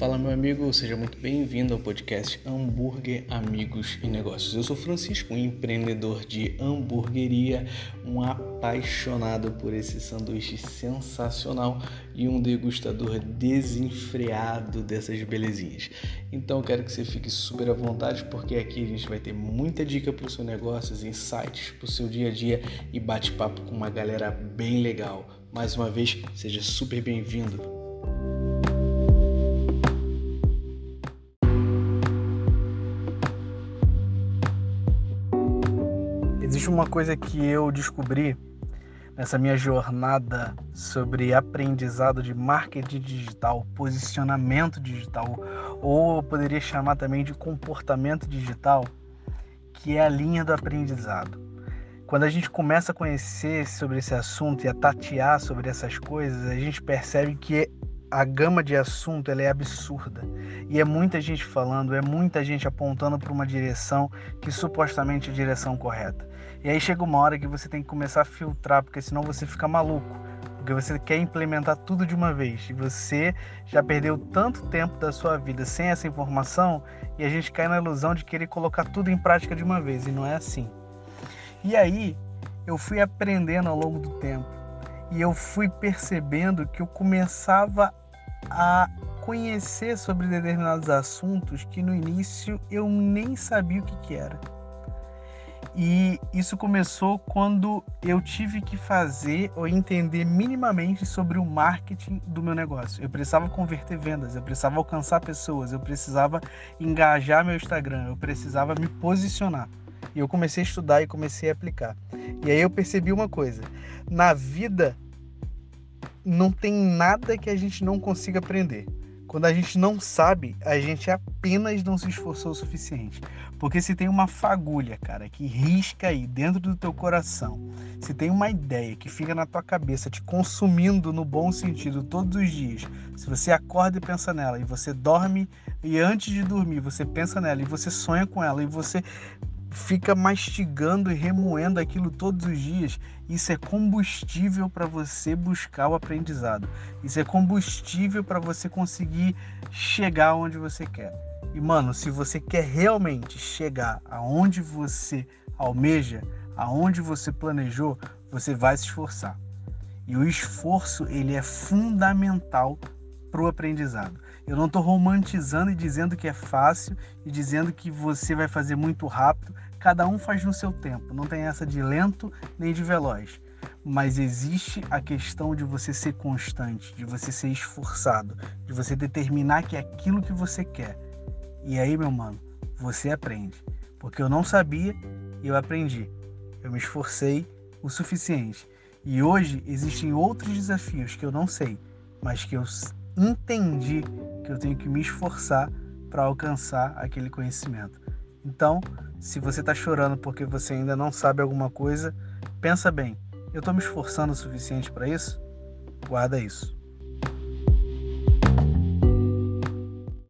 Fala, meu amigo, seja muito bem-vindo ao podcast Hambúrguer, Amigos e Negócios. Eu sou Francisco, um empreendedor de hamburgueria, um apaixonado por esse sanduíche sensacional e um degustador desenfreado dessas belezinhas. Então, quero que você fique super à vontade, porque aqui a gente vai ter muita dica para o seu negócio, insights para o seu dia a dia e bate-papo com uma galera bem legal. Mais uma vez, seja super bem-vindo. Existe uma coisa que eu descobri nessa minha jornada sobre aprendizado de marketing digital, posicionamento digital, ou eu poderia chamar também de comportamento digital, que é a linha do aprendizado. Quando a gente começa a conhecer sobre esse assunto e a tatear sobre essas coisas, a gente percebe que a gama de assunto ela é absurda e é muita gente falando, é muita gente apontando para uma direção que supostamente é a direção correta. E aí chega uma hora que você tem que começar a filtrar, porque senão você fica maluco. Porque você quer implementar tudo de uma vez. E você já perdeu tanto tempo da sua vida sem essa informação e a gente cai na ilusão de querer colocar tudo em prática de uma vez. E não é assim. E aí eu fui aprendendo ao longo do tempo. E eu fui percebendo que eu começava a conhecer sobre determinados assuntos que no início eu nem sabia o que, que era. E isso começou quando eu tive que fazer ou entender minimamente sobre o marketing do meu negócio. Eu precisava converter vendas, eu precisava alcançar pessoas, eu precisava engajar meu Instagram, eu precisava me posicionar. E eu comecei a estudar e comecei a aplicar. E aí eu percebi uma coisa: na vida não tem nada que a gente não consiga aprender. Quando a gente não sabe, a gente apenas não se esforçou o suficiente. Porque se tem uma fagulha, cara, que risca aí dentro do teu coração, se tem uma ideia que fica na tua cabeça te consumindo no bom sentido todos os dias, se você acorda e pensa nela, e você dorme e antes de dormir você pensa nela e você sonha com ela e você fica mastigando e remoendo aquilo todos os dias, isso é combustível para você buscar o aprendizado. Isso é combustível para você conseguir chegar onde você quer. E mano, se você quer realmente chegar aonde você almeja, aonde você planejou, você vai se esforçar. E o esforço, ele é fundamental para o aprendizado. Eu não estou romantizando e dizendo que é fácil e dizendo que você vai fazer muito rápido. Cada um faz no seu tempo. Não tem essa de lento nem de veloz. Mas existe a questão de você ser constante, de você ser esforçado, de você determinar que é aquilo que você quer. E aí, meu mano, você aprende. Porque eu não sabia e eu aprendi. Eu me esforcei o suficiente. E hoje existem outros desafios que eu não sei, mas que eu entendi que eu tenho que me esforçar para alcançar aquele conhecimento. Então, se você está chorando porque você ainda não sabe alguma coisa, pensa bem: eu estou me esforçando o suficiente para isso? Guarda isso.